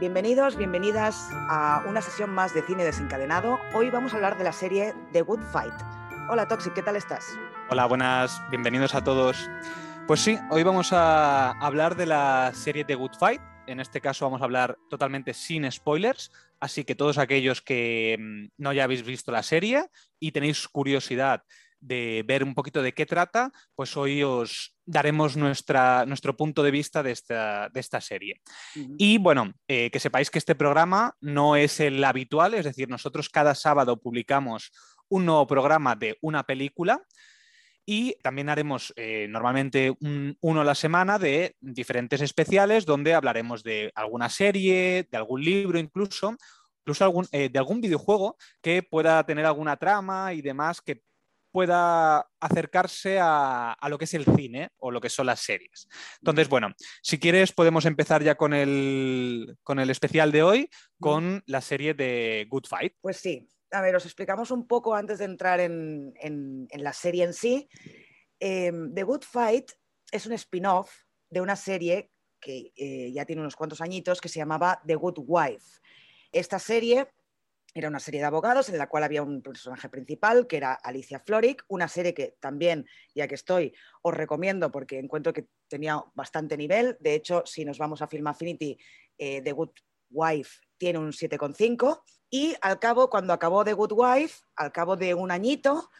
Bienvenidos, bienvenidas a una sesión más de cine desencadenado. Hoy vamos a hablar de la serie The Good Fight. Hola Toxic, ¿qué tal estás? Hola, buenas, bienvenidos a todos. Pues sí, hoy vamos a hablar de la serie The Good Fight. En este caso vamos a hablar totalmente sin spoilers, así que todos aquellos que mm, no ya habéis visto la serie y tenéis curiosidad de ver un poquito de qué trata, pues hoy os daremos nuestra, nuestro punto de vista de esta, de esta serie. Y bueno, eh, que sepáis que este programa no es el habitual, es decir, nosotros cada sábado publicamos un nuevo programa de una película. Y también haremos eh, normalmente uno a la semana de diferentes especiales donde hablaremos de alguna serie, de algún libro incluso, incluso algún, eh, de algún videojuego que pueda tener alguna trama y demás que pueda acercarse a, lo que es el cine o lo que son las series. Entonces, bueno, si quieres podemos empezar ya con el, con el especial de hoy, con la serie de Good Fight. Pues sí, a ver, os explicamos un poco antes de entrar en, la serie en sí. Em, The Good Fight es un spin-off de una serie que eh, ya tiene unos cuantos añitos que se llamaba The Good Wife. Esta serie era una serie de abogados en la cual había un personaje principal que era Alicia Floric, una serie que también, ya que estoy, os recomiendo porque encuentro que tenía bastante nivel. De hecho, si nos vamos a Film Affinity, eh, The Good Wife tiene un 7,5. Y al cabo, cuando acabó The Good Wife, al cabo de un añito,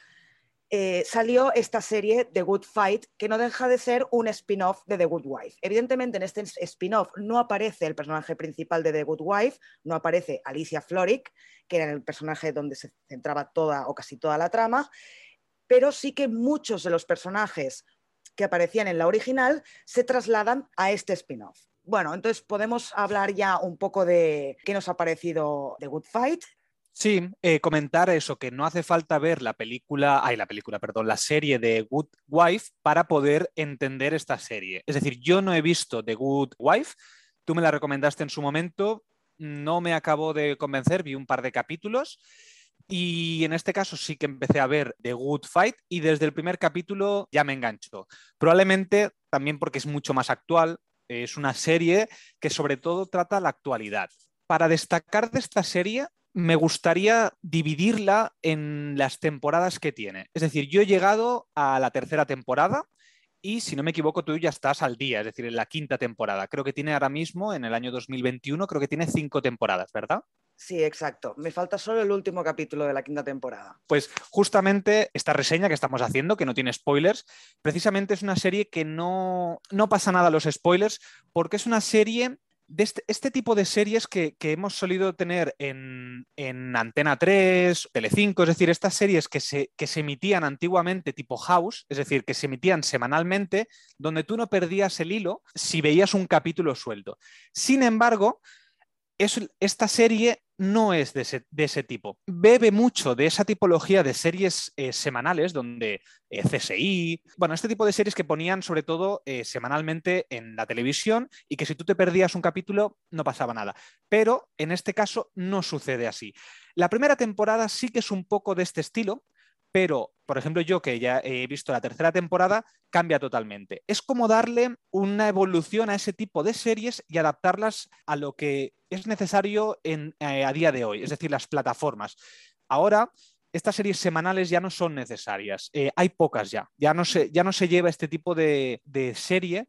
eh, salió esta serie The Good Fight, que no deja de ser un spin-off de The Good Wife. Evidentemente, en este spin-off no aparece el personaje principal de The Good Wife, no aparece Alicia Floric, que era el personaje donde se centraba toda o casi toda la trama, pero sí que muchos de los personajes que aparecían en la original se trasladan a este spin-off. Bueno, entonces podemos hablar ya un poco de qué nos ha parecido The Good Fight. Sí, eh, comentar eso, que no hace falta ver la película, ay, la película, perdón, la serie de Good Wife para poder entender esta serie. Es decir, yo no he visto The Good Wife, tú me la recomendaste en su momento, no me acabó de convencer, vi un par de capítulos y en este caso sí que empecé a ver The Good Fight y desde el primer capítulo ya me enganchó. Probablemente también porque es mucho más actual, es una serie que sobre todo trata la actualidad. Para destacar de esta serie, me gustaría dividirla en las temporadas que tiene. Es decir, yo he llegado a la tercera temporada y si no me equivoco, tú ya estás al día, es decir, en la quinta temporada. Creo que tiene ahora mismo, en el año 2021, creo que tiene cinco temporadas, ¿verdad? Sí, exacto. Me falta solo el último capítulo de la quinta temporada. Pues justamente esta reseña que estamos haciendo, que no tiene spoilers, precisamente es una serie que no, no pasa nada a los spoilers, porque es una serie de este, este, tipo de series que, hemos solido tener en, Antena 3, Telecinco, es decir, estas series que se, que se emitían antiguamente tipo House, es decir, que se emitían semanalmente, donde tú no perdías el hilo si veías un capítulo suelto. Sin embargo, esta serie no es de ese, tipo. Bebe mucho de esa tipología de series eh, semanales, donde eh, CSI, bueno, este tipo de series que ponían sobre todo eh, semanalmente en la televisión y que si tú te perdías un capítulo no pasaba nada. Pero en este caso no sucede así. La primera temporada sí que es un poco de este estilo, pero, por ejemplo, yo que ya he visto la tercera temporada, cambia totalmente. Es como darle una evolución a ese tipo de series y adaptarlas a lo que es necesario en, eh, a día de hoy, es decir, las plataformas. Ahora, estas series semanales ya no son necesarias, eh, hay pocas ya, ya no, se, lleva este tipo de, de serie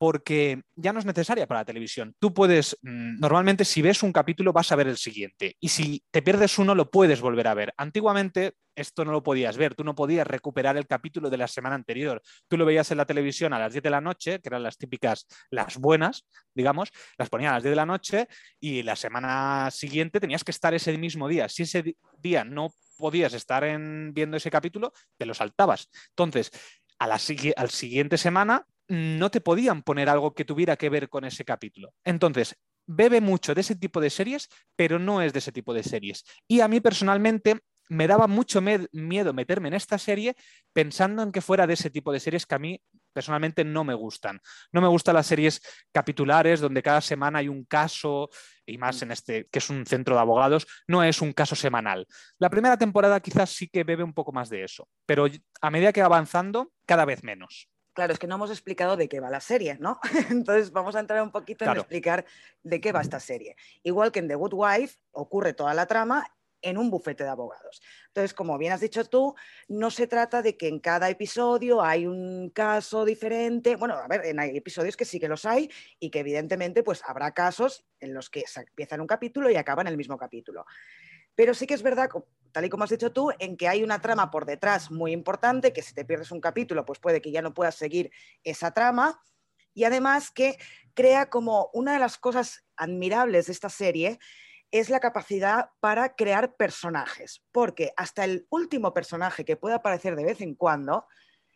porque ya no es necesaria para la televisión. Tú puedes, mm, normalmente si ves un capítulo vas a ver el siguiente y si te pierdes uno lo puedes volver a ver. Antiguamente esto no lo podías ver, tú no podías recuperar el capítulo de la semana anterior. Tú lo veías en la televisión a las 10 de la noche, que eran las típicas, las buenas, digamos, las ponían a las 10 de la noche y la semana siguiente tenías que estar ese mismo día. Si ese día no podías estar en, viendo ese capítulo, te lo saltabas. Entonces, a la, al siguiente semana no te podían poner algo que tuviera que ver con ese capítulo. Entonces, bebe mucho de ese tipo de series, pero no es de ese tipo de series. Y a mí personalmente me daba mucho miedo meterme en esta serie pensando en que fuera de ese tipo de series que a mí personalmente no me gustan. No me gustan las series capitulares donde cada semana hay un caso y más en este que es un centro de abogados, no es un caso semanal. La primera temporada quizás sí que bebe un poco más de eso, pero a medida que va avanzando, cada vez menos. Claro, es que no hemos explicado de qué va la serie, ¿no? Entonces vamos a entrar un poquito en explicar de qué va esta serie. Igual que en The Good Wife ocurre toda la trama en un bufete de abogados. Entonces, como bien has dicho tú, no se trata de que en cada episodio hay un caso diferente. Bueno, a ver, hay episodios que sí que los hay y que evidentemente pues habrá casos en los que se empieza en un capítulo y acaba en el mismo capítulo. Pero sí que es verdad, tal y como has dicho tú, en que hay una trama por detrás muy importante, que si te pierdes un capítulo, pues puede que ya no puedas seguir esa trama. Y además que crea como una de las cosas admirables de esta serie es la capacidad para crear personajes, porque hasta el último personaje que pueda aparecer de vez en cuando,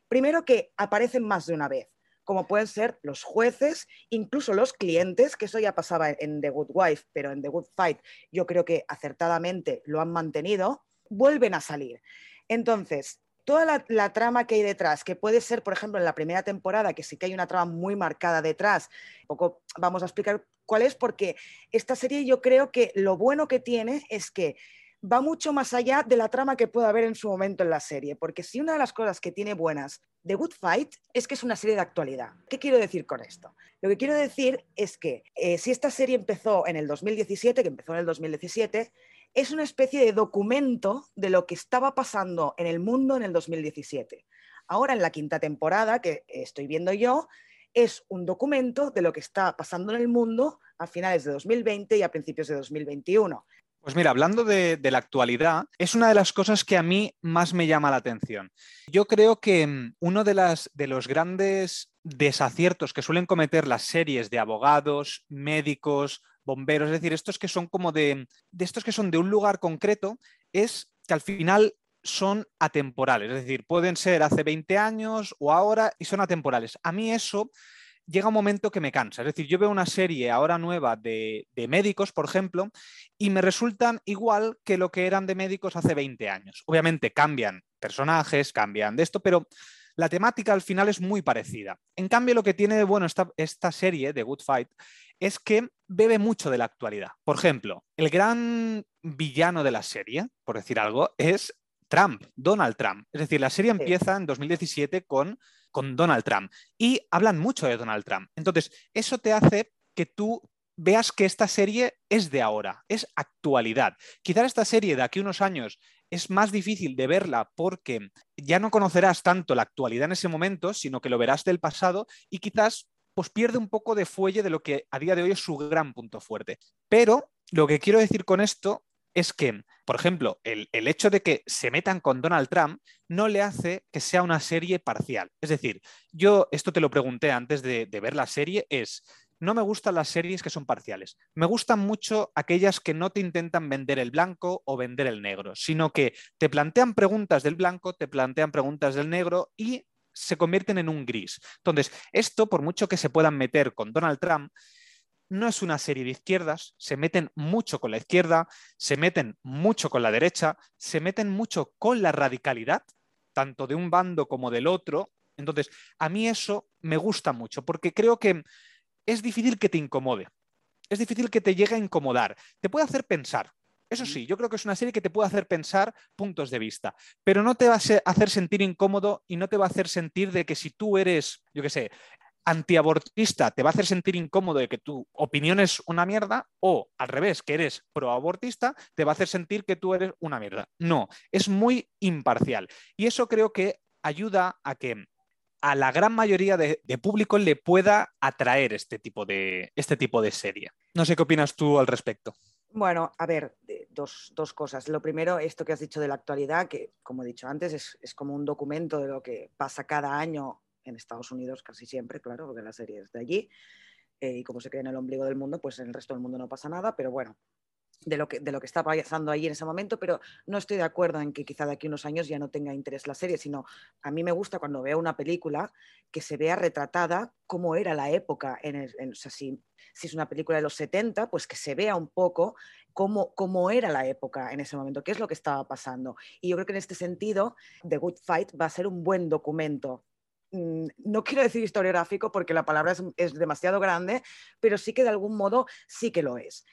primero que aparecen más de una vez, como pueden ser los jueces, incluso los clientes, que eso ya pasaba en The Good Wife, pero en The Good Fight yo creo que acertadamente lo han mantenido, vuelven a salir. Entonces, toda la, trama que hay detrás, que puede ser, por ejemplo, en la primera temporada, que sí que hay una trama muy marcada detrás, poco vamos a explicar cuál es, porque esta serie yo creo que lo bueno que tiene es que va mucho más allá de la trama que pueda haber en su momento en la serie, porque si una de las cosas que tiene buenas de Good Fight es que es una serie de actualidad. ¿Qué quiero decir con esto? Lo que quiero decir es que eh, si esta serie empezó en el 2017, que empezó en el 2017, es una especie de documento de lo que estaba pasando en el mundo en el 2017. Ahora en la quinta temporada que estoy viendo yo, es un documento de lo que está pasando en el mundo a finales de 2020 y a principios de 2021. Pues mira, hablando de, la actualidad, es una de las cosas que a mí más me llama la atención. Yo creo que mm, uno de, de los grandes desaciertos que suelen cometer las series de abogados, médicos, bomberos, es decir, estos que son como de, de estos que son de un lugar concreto, es que al final son atemporales, es decir, pueden ser hace 20 años o ahora y son atemporales. A mí eso llega un momento que me cansa. Es decir, yo veo una serie ahora nueva de, médicos, por ejemplo, y me resultan igual que lo que eran de médicos hace 20 años. Obviamente cambian personajes, cambian de esto, pero la temática al final es muy parecida. En cambio, lo que tiene de bueno esta, esta serie de Good Fight es que bebe mucho de la actualidad. Por ejemplo, el gran villano de la serie, por decir algo, es Trump, Donald Trump. Es decir, la serie empieza en 2017 con con Donald Trump. Y hablan mucho de Donald Trump. Entonces, eso te hace que tú veas que esta serie es de ahora, es actualidad. Quizás esta serie de aquí unos años es más difícil de verla porque ya no conocerás tanto la actualidad en ese momento, sino que lo verás del pasado y quizás pues pierde un poco de fuelle de lo que a día de hoy es su gran punto fuerte. Pero lo que quiero decir con esto es que, por ejemplo, el, hecho de que se metan con Donald Trump no le hace que sea una serie parcial. Es decir, yo esto te lo pregunté antes de, de ver la serie, es, no me gustan las series que son parciales. Me gustan mucho aquellas que no te intentan vender el blanco o vender el negro, sino que te plantean preguntas del blanco, te plantean preguntas del negro y se convierten en un gris. Entonces, esto, por mucho que se puedan meter con Donald Trump, no es una serie de izquierdas, se meten mucho con la izquierda, se meten mucho con la derecha, se meten mucho con la radicalidad, tanto de un bando como del otro. Entonces, a mí eso me gusta mucho, porque creo que es difícil que te incomode, es difícil que te llegue a incomodar, te puede hacer pensar. Eso sí, yo creo que es una serie que te puede hacer pensar puntos de vista, pero no te va a hacer sentir incómodo y no te va a hacer sentir de que si tú eres, yo qué sé, antiabortista te va a hacer sentir incómodo de que tu opinión es una mierda o al revés, que eres proabortista, te va a hacer sentir que tú eres una mierda. No, es muy imparcial. Y eso creo que ayuda a que a la gran mayoría de, público le pueda atraer este tipo, de, este tipo de serie. No sé qué opinas tú al respecto. Bueno, a ver, dos, cosas. Lo primero, esto que has dicho de la actualidad, que como he dicho antes, es, es como un documento de lo que pasa cada año en Estados Unidos casi siempre, claro, porque la serie es de allí. Eh, y como se queda en el ombligo del mundo, pues en el resto del mundo no pasa nada, pero bueno, de lo, que, de lo que está pasando allí en ese momento, pero no estoy de acuerdo en que quizá de aquí unos años ya no tenga interés la serie, sino a mí me gusta cuando veo una película que se vea retratada cómo era la época, en, o sea, si, si, es una película de los 70, pues que se vea un poco cómo, cómo era la época en ese momento, qué es lo que estaba pasando. Y yo creo que en este sentido, The Good Fight va a ser un buen documento no quiero decir historiográfico porque la palabra es, demasiado grande, pero sí que de algún modo sí que lo es.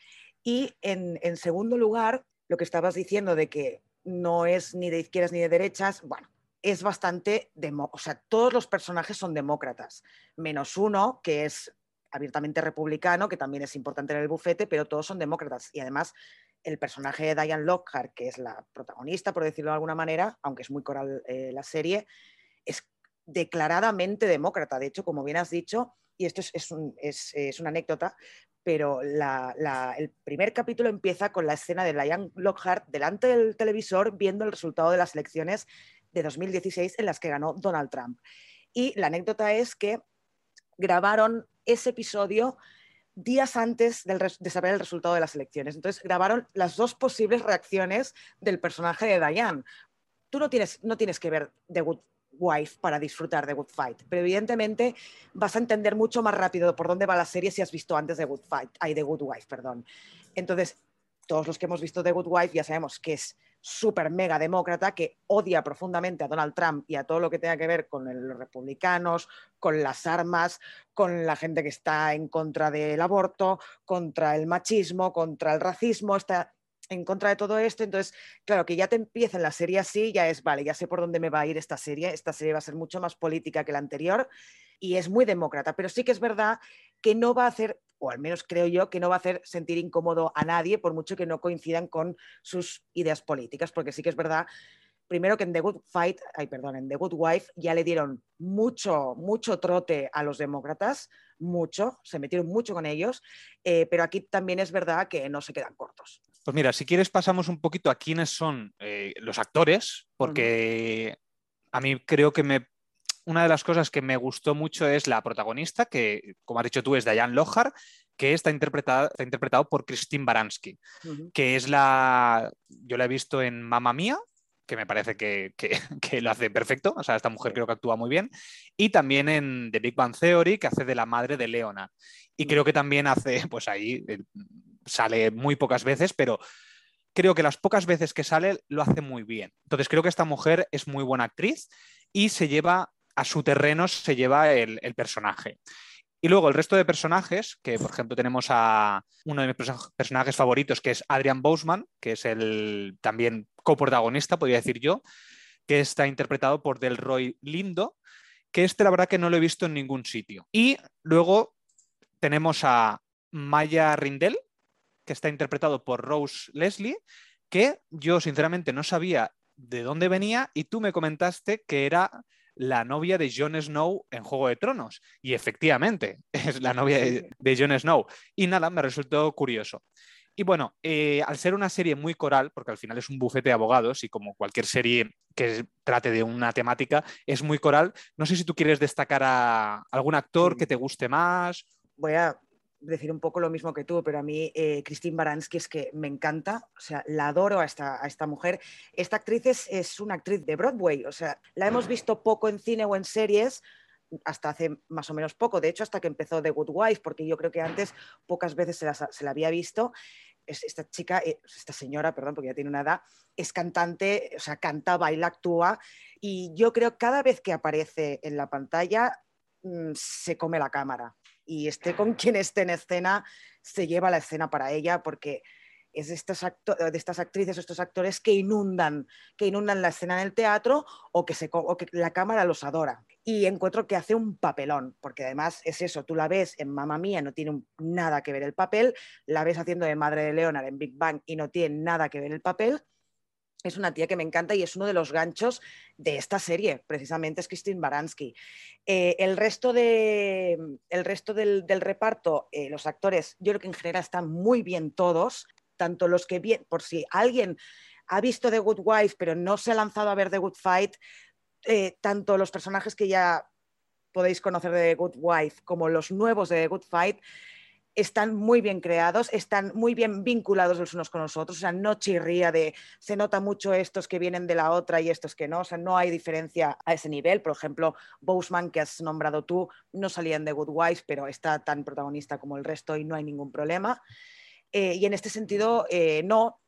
Y en, segundo lugar, lo que estabas diciendo de que no es ni de izquierdas ni de derechas, bueno, es bastante, o sea, todos los personajes son demócratas, menos uno que es abiertamente republicano, que también es importante en el bufete, pero todos son demócratas. Y además, el personaje de Diane Lockhart, que es la protagonista, por decirlo de alguna manera, aunque es muy coral eh, la serie, es declaradamente demócrata. De hecho, como bien has dicho, y esto es, una anécdota, pero el primer capítulo empieza con la escena de Diane Lockhart delante del televisor viendo el resultado de las elecciones de 2016 en las que ganó Donald Trump. Y la anécdota es que grabaron ese episodio días antes de saber el resultado de las elecciones. Entonces grabaron las dos posibles reacciones del personaje de Diane. Tú no tienes, no tienes que ver The Good Wife para disfrutar de Good Fight, pero evidentemente vas a entender mucho más rápido por dónde va la serie si has visto antes de Good Fight, hay The Good Wife, perdón. Entonces, todos los que hemos visto The Good Wife ya sabemos que es súper mega demócrata que odia profundamente a Donald Trump y a todo lo que tenga que ver con los republicanos, con las armas, con la gente que está en contra del aborto, contra el machismo, contra el racismo, está en contra de todo esto. Entonces, claro, que ya te empieza en la serie así, ya es, vale, ya sé por dónde me va a ir esta serie. Esta serie va a ser mucho más política que la anterior y es muy demócrata, pero sí que es verdad que no va a hacer o al menos creo yo que no va a hacer sentir incómodo a nadie, por mucho que no coincidan con sus ideas políticas, porque sí que es verdad, primero que en The Good Fight, ay, perdón, en The Good Wife ya le dieron mucho, mucho trote a los demócratas, mucho, se metieron mucho con ellos, eh, pero aquí también es verdad que no se quedan cortos. Pues mira, si quieres pasamos un poquito a quiénes son eh, los actores, porque a mí creo que me una de las cosas que me gustó mucho es la protagonista, que como has dicho tú es Diane Lohar, que está, interpretada, está interpretado por Christine Baranski, que es la, yo la he visto en Mamma Mía, que me parece que, que, lo hace perfecto, o sea, esta mujer creo que actúa muy bien, y también en The Big Bang Theory, que hace de la madre de Leonard. Y creo que también hace, pues ahí sale muy pocas veces, pero creo que las pocas veces que sale lo hace muy bien. Entonces creo que esta mujer es muy buena actriz y se lleva a su terreno se lleva el, personaje. Y luego el resto de personajes, que por ejemplo tenemos a uno de mis personajes favoritos, que es Adrian Boseman, que es el también coprotagonista, podría decir yo, que está interpretado por Delroy Lindo, que este la verdad que no lo he visto en ningún sitio. Y luego tenemos a Maya Rindel, que está interpretado por Rose Leslie, que yo sinceramente no sabía de dónde venía y tú me comentaste que era la novia de Jon Snow en Juego de Tronos. Y efectivamente, es la novia de, Jon Snow. Y nada, me resultó curioso. Y bueno, eh, al ser una serie muy coral, porque al final es un bufete de abogados y como cualquier serie que trate de una temática, es muy coral, no sé si tú quieres destacar a algún actor que te guste más. Voy a decir un poco lo mismo que tú, pero a mí eh, Christine Baranski es que me encanta, o sea, la adoro a esta, a esta mujer. Esta actriz es, es, una actriz de Broadway, o sea, la hemos visto poco en cine o en series hasta hace más o menos poco, de hecho hasta que empezó The Good Wife, porque yo creo que antes pocas veces se la, se la había visto. esta chica, eh, esta señora, perdón, porque ya tiene una edad, es cantante, o sea, canta, baila, actúa, y yo creo que cada vez que aparece en la pantalla mm, se come la cámara y esté con quien esté en escena, se lleva la escena para ella porque es de estas, de estas actrices o estos actores que inundan, que inundan la escena en el teatro o que, se, que la cámara los adora. Y encuentro que hace un papelón, porque además es eso, tú la ves en Mamma Mía, no tiene nada que ver el papel, la ves haciendo de Madre de Leonard en Big Bang y no tiene nada que ver el papel, es una tía que me encanta y es uno de los ganchos de esta serie, precisamente es Christine Baranski. Eh, el resto, de, el resto del, reparto, eh, los actores, yo creo que en general están muy bien todos, tanto los que bien, por si alguien ha visto The Good Wife pero no se ha lanzado a ver The Good Fight, eh, tanto los personajes que ya podéis conocer de The Good Wife como los nuevos de The Good Fight están muy bien creados, están muy bien vinculados los unos con los otros, o sea, no chirría de, se nota mucho estos que vienen de la otra y estos que no, o sea, no hay diferencia a ese nivel. Por ejemplo, Boseman, que has nombrado tú, no salía en The Good Wife, pero está tan protagonista como el resto y no hay ningún problema. Eh, y en este sentido, eh, no,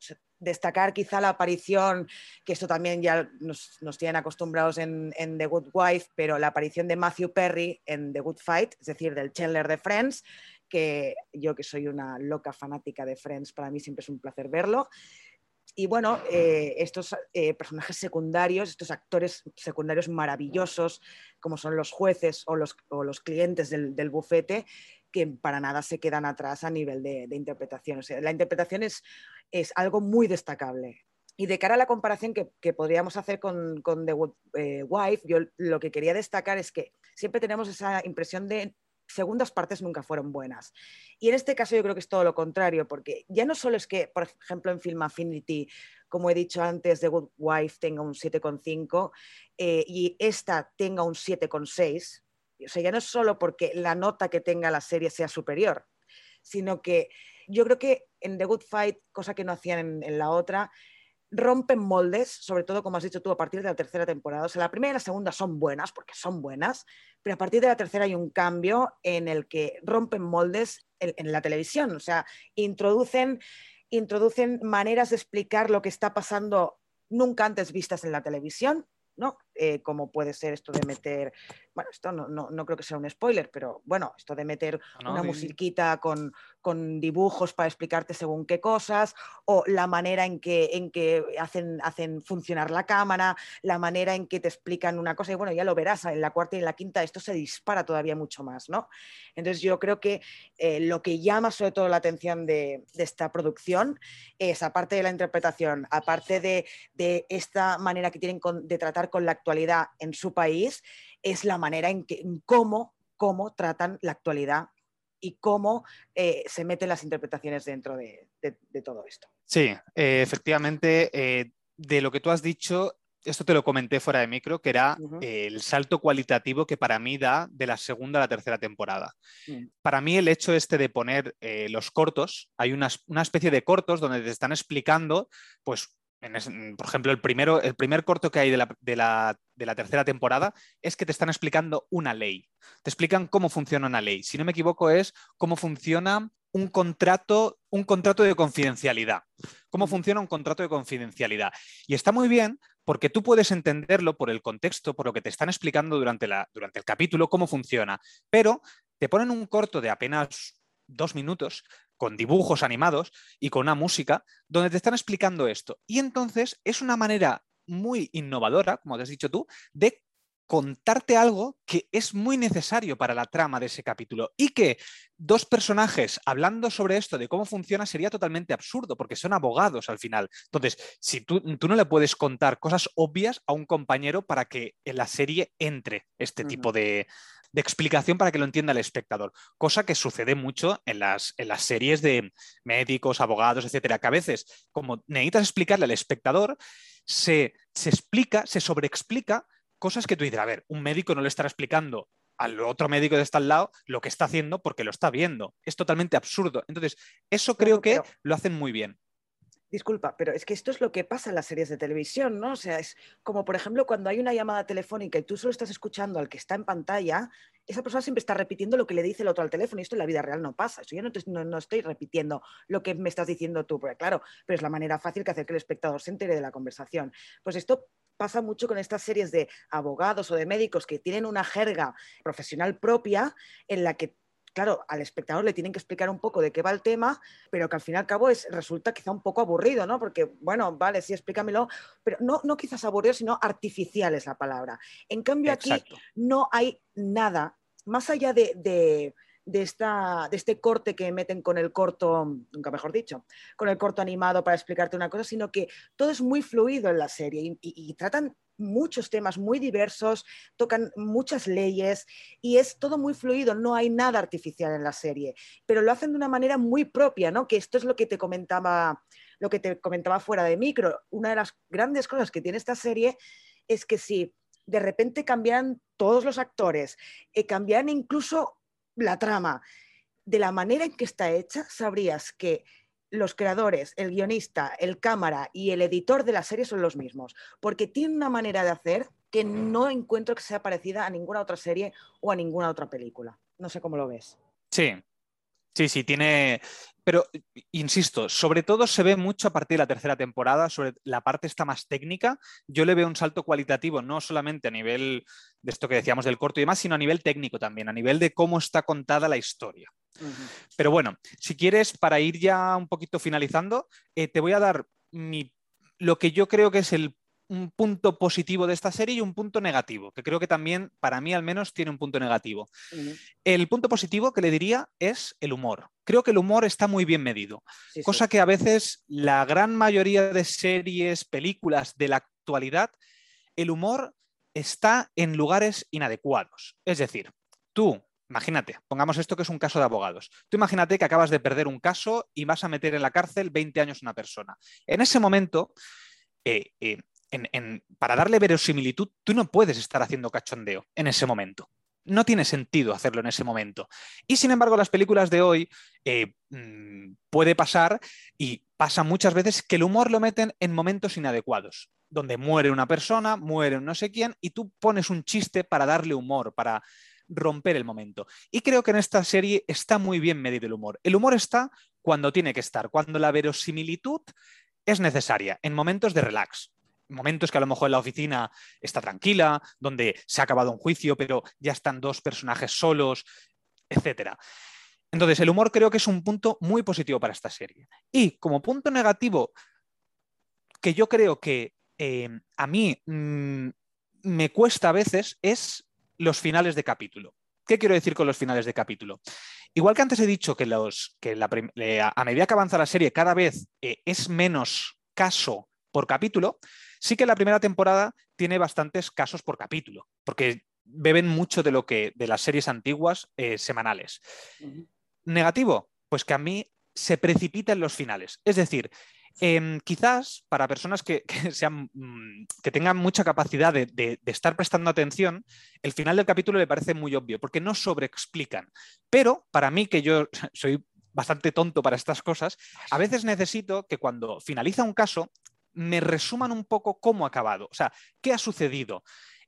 destacar quizá la aparición, que esto también ya nos, tienen acostumbrados en, en, The Good Wife, pero la aparición de Matthew Perry en The Good Fight, es decir, del Chandler de Friends, que yo que soy una loca fanática de Friends, para mí siempre es un placer verlo. y bueno, eh, estos eh, personajes secundarios, estos actores secundarios maravillosos, como son los jueces o los, los clientes del, bufete, que para nada se quedan atrás a nivel de, interpretación. O sea, la interpretación es, es, algo muy destacable. Y de cara a la comparación que, podríamos hacer con, con The eh, Wife, yo lo que quería destacar es que siempre tenemos esa impresión de segundas partes nunca fueron buenas. Y en este caso yo creo que es todo lo contrario, porque ya no solo es que, por ejemplo, en Film Affinity, como he dicho antes, The Good Wife tenga un 7,5 eh, y esta tenga un 7,6. O sea, ya no es solo porque la nota que tenga la serie sea superior, sino que yo creo que en The Good Fight, cosa que no hacían en la otra, rompen moldes, sobre todo como has dicho tú, a partir de la tercera temporada. O sea, la primera y la segunda son buenas, porque son buenas, pero a partir de la tercera hay un cambio en el que rompen moldes en, la televisión. O sea, introducen, introducen maneras de explicar lo que está pasando nunca antes vistas en la televisión ¿no? Eh, como puede ser esto de meter, bueno, esto no, no, creo que sea un spoiler, pero bueno, esto de meter una musiquita con, con, dibujos para explicarte según qué cosas, o la manera en que, en que hacen, hacen funcionar la cámara, la manera en que te explican una cosa, y bueno, ya lo verás, en la cuarta y en la quinta esto se dispara todavía mucho más, ¿no? Entonces yo creo que eh, lo que llama sobre todo la atención de, de, esta producción es, aparte de la interpretación, aparte de, de esta manera que tienen de tratar con la actualidad en su país es la manera en, que, cómo, cómo tratan la actualidad y cómo eh, se meten las interpretaciones dentro de, todo esto. Sí, eh, efectivamente, eh, de lo que tú has dicho, esto te lo comenté fuera de micro, que era el salto cualitativo que para mí da de la segunda a la tercera temporada. Mm. Para mí el hecho este de poner los cortos, hay una, una, especie de cortos donde te están explicando pues por ejemplo, el, primero, el primer corto que hay de la, tercera temporada es que te están explicando una ley. Te explican cómo funciona una ley. Si no me equivoco, es cómo funciona un contrato, un contrato de confidencialidad. Cómo funciona un contrato de confidencialidad. Y está muy bien porque tú puedes entenderlo por el contexto, por lo que te están explicando durante, la, durante el capítulo, cómo funciona. Pero te ponen un corto de apenas dos minutos con dibujos animados y con una música, donde te están explicando esto. Y entonces es una manera muy innovadora, como te has dicho tú, de contarte algo que es muy necesario para la trama de ese capítulo y que dos personajes hablando sobre esto, de cómo funciona, sería totalmente absurdo porque son abogados al final. Entonces, si tú, tú no le puedes contar cosas obvias a un compañero para que en la serie entre este tipo de, de explicación para que lo entienda el espectador, cosa que sucede mucho en las, en las series de médicos, abogados, etcétera, que a veces, como necesitas explicarle al espectador, se, se explica, se sobreexplica cosas que tú dices, a ver, un médico no le estará explicando al otro médico de este al lado lo que está haciendo porque lo está viendo. Es totalmente absurdo. Entonces, eso creo que lo hacen muy bien. Disculpa, pero es que esto es lo que pasa en las series de televisión, ¿no? O sea, es como, por ejemplo, cuando hay una llamada telefónica y tú solo estás escuchando al que está en pantalla, esa persona siempre está repitiendo lo que le dice el otro al teléfono y esto en la vida real no pasa. Eso yo no, estoy repitiendo lo que me estás diciendo tú, porque claro, pero es la manera fácil que hacer que el espectador se entere de la conversación. Pues esto pasa mucho con estas series de abogados o de médicos que tienen una jerga profesional propia en la que claro, al espectador le tienen que explicar un poco de qué va el tema, pero que al fin y al cabo es, resulta quizá un poco aburrido, ¿no? Porque, bueno, vale, sí, explícamelo, pero no, no quizás aburrido, sino artificial es la palabra. En cambio, aquí no hay nada, más allá de, de, esta, de este corte que meten con el corto, nunca mejor dicho, con el corto animado para explicarte una cosa, sino que todo es muy fluido en la serie y tratan muchos temas muy diversos, tocan muchas leyes y es todo muy fluido, no hay nada artificial en la serie, pero lo hacen de una manera muy propia, ¿no? Que esto es lo que te comentaba, lo que te comentaba fuera de micro. Una de las grandes cosas que tiene esta serie es que si de repente cambian todos los actores, eh, cambian incluso la trama, de la manera en que está hecha, sabrías que los creadores, el guionista, el cámara y el editor de la serie son los mismos, porque tiene una manera de hacer que no encuentro que sea parecida a ninguna otra serie o a ninguna otra película. No sé cómo lo ves. Sí, sí, sí, tiene... Pero, insisto, sobre todo se ve mucho a partir de la tercera temporada, sobre la parte esta más técnica. Yo le veo un salto cualitativo, no solamente a nivel de esto que decíamos del corto y demás, sino a nivel técnico también, a nivel de cómo está contada la historia. Pero bueno, si quieres, para ir ya un poquito finalizando, eh, te voy a dar mi lo que yo creo que es el un punto positivo de esta serie y un punto negativo, que creo que también, para mí al menos, tiene un punto negativo. El punto positivo que le diría es el humor. Creo que el humor está muy bien medido, cosa que a veces la gran mayoría de series, películas de la actualidad, el humor está en lugares inadecuados. Es decir, tú, imagínate, pongamos esto que es un caso de abogados. Tú imagínate que acabas de perder un caso y vas a meter en la cárcel 20 años a una persona. En ese momento, eh, eh, para darle verosimilitud, tú no puedes estar haciendo cachondeo en ese momento. No tiene sentido hacerlo en ese momento. Y sin embargo, las películas de hoy eh, mm, puede pasar y pasa muchas veces que el humor lo meten en momentos inadecuados, donde muere una persona, muere no sé quién, y tú pones un chiste para darle humor, para romper el momento. Y creo que en esta serie está muy bien medido el humor. El humor está cuando tiene que estar, cuando la verosimilitud es necesaria, en momentos de relax momentos que a lo mejor la oficina está tranquila, donde se ha acabado un juicio, pero ya están dos personajes solos, etc. Entonces, el humor creo que es un punto muy positivo para esta serie. Y como punto negativo, que yo creo que eh, a mí mm, me cuesta a veces, es los finales de capítulo. ¿Qué quiero decir con los finales de capítulo? Igual que antes he dicho que, los, que eh, a medida que avanza la serie cada vez eh, es menos caso por capítulo, Sí que la primera temporada tiene bastantes casos por capítulo, porque beben mucho de lo que de las series antiguas eh, semanales. Negativo, pues que a mí se precipita en los finales. Es decir, em, quizás para personas que, sean, mm, que tengan mucha capacidad de, de, estar prestando atención, el final del capítulo le parece muy obvio, porque no sobreexplican. Pero para mí, que yo soy bastante tonto para estas cosas, a veces necesito que cuando finaliza un caso, me resuman un poco cómo ha acabado, o sea, qué ha sucedido.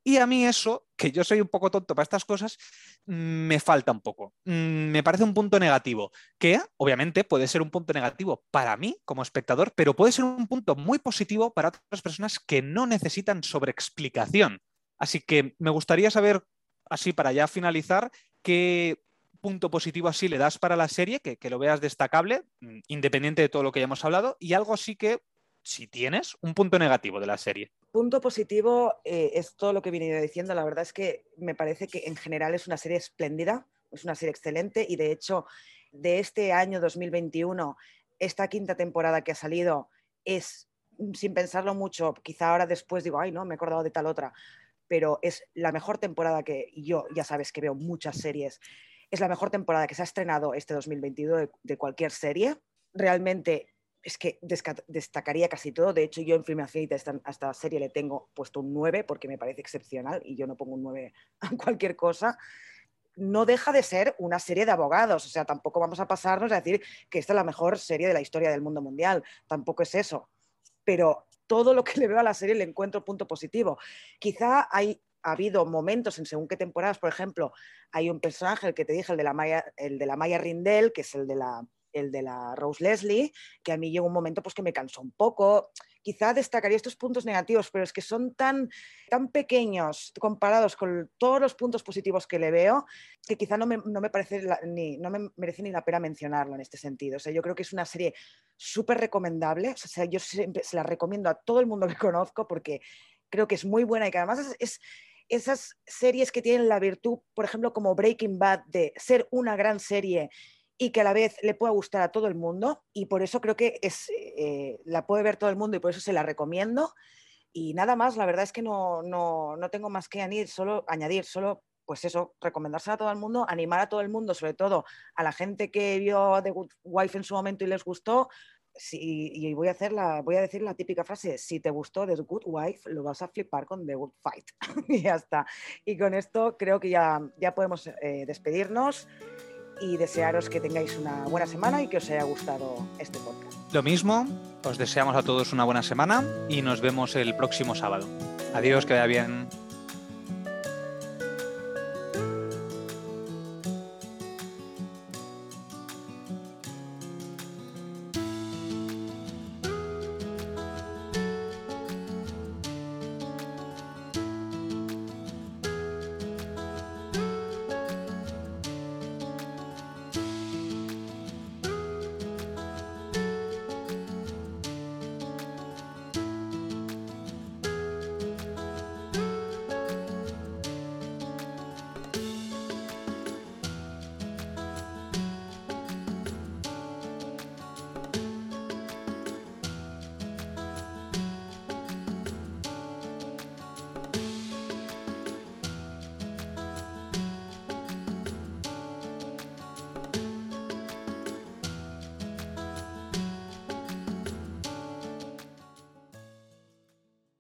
Y a mí eso, que yo soy un poco tonto para estas cosas, me falta un poco. Mm, me parece un punto negativo, que obviamente puede ser un punto negativo para mí como espectador, pero puede ser un punto muy positivo para otras personas que no necesitan sobreexplicación. Así que me gustaría saber, así para ya finalizar, qué punto positivo así le das para la serie, que, que lo veas destacable, mm, independiente de todo lo que hayamos hablado, y algo así que si tienes un punto negativo de la serie. Punto positivo eh, es todo lo que he venido diciendo. La verdad es que me parece que en general es una serie espléndida, es una serie excelente y de hecho de este año 2021, esta quinta temporada que ha salido es, mm, sin pensarlo mucho, quizá ahora después digo, ay, no, me he acordado de tal otra, pero es la mejor temporada que yo, ya sabes que veo muchas series, es la mejor temporada que se ha estrenado este 2022 de, de cualquier serie. Realmente es que destacaría casi todo. De hecho, yo en Film a esta, serie le tengo puesto un 9 porque me parece excepcional y yo no pongo un 9 a cualquier cosa. No deja de ser una serie de abogados, o sea, tampoco vamos a pasarnos a decir que esta es la mejor serie de la historia del mundo mundial, tampoco es eso. Pero todo lo que le veo a la serie le encuentro punto positivo. Quizá hay ha habido momentos en según qué temporadas, por ejemplo, hay un personaje, el que te dije, el de la Maya, el de la Maya Rindel, que es el de la el de la Rose Leslie, que a mí llegó un momento pues, que me cansó un poco. Quizá destacaría estos puntos negativos, pero es que son tan, tan pequeños comparados con todos los puntos positivos que le veo, que quizá no me, no me parece ni, no me merece ni la pena mencionarlo en este sentido. O sea, yo creo que es una serie súper recomendable. O sea, yo siempre se la recomiendo a todo el mundo que conozco porque creo que es muy buena y que además es esas series que tienen la virtud, por ejemplo, como Breaking Bad, de ser una gran serie y que a la vez le pueda gustar a todo el mundo y por eso creo que es, eh, la puede ver todo el mundo y por eso se la recomiendo. Y nada más, la verdad es que no, no, no tengo más que añadir, solo, añadir, solo pues eso, recomendársela a todo el mundo, animar a todo el mundo, sobre todo a la gente que vio The Good Wife en su momento y les gustó. Si, y voy a, hacer la, voy a decir la típica frase, si te gustó The Good Wife, lo vas a flipar con The Good Fight. y ya está. Y con esto creo que ya, ya podemos eh, despedirnos y desearos que tengáis una buena semana y que os haya gustado este podcast. Lo mismo, os deseamos a todos una buena semana y nos vemos el próximo sábado. Adiós, que vaya bien.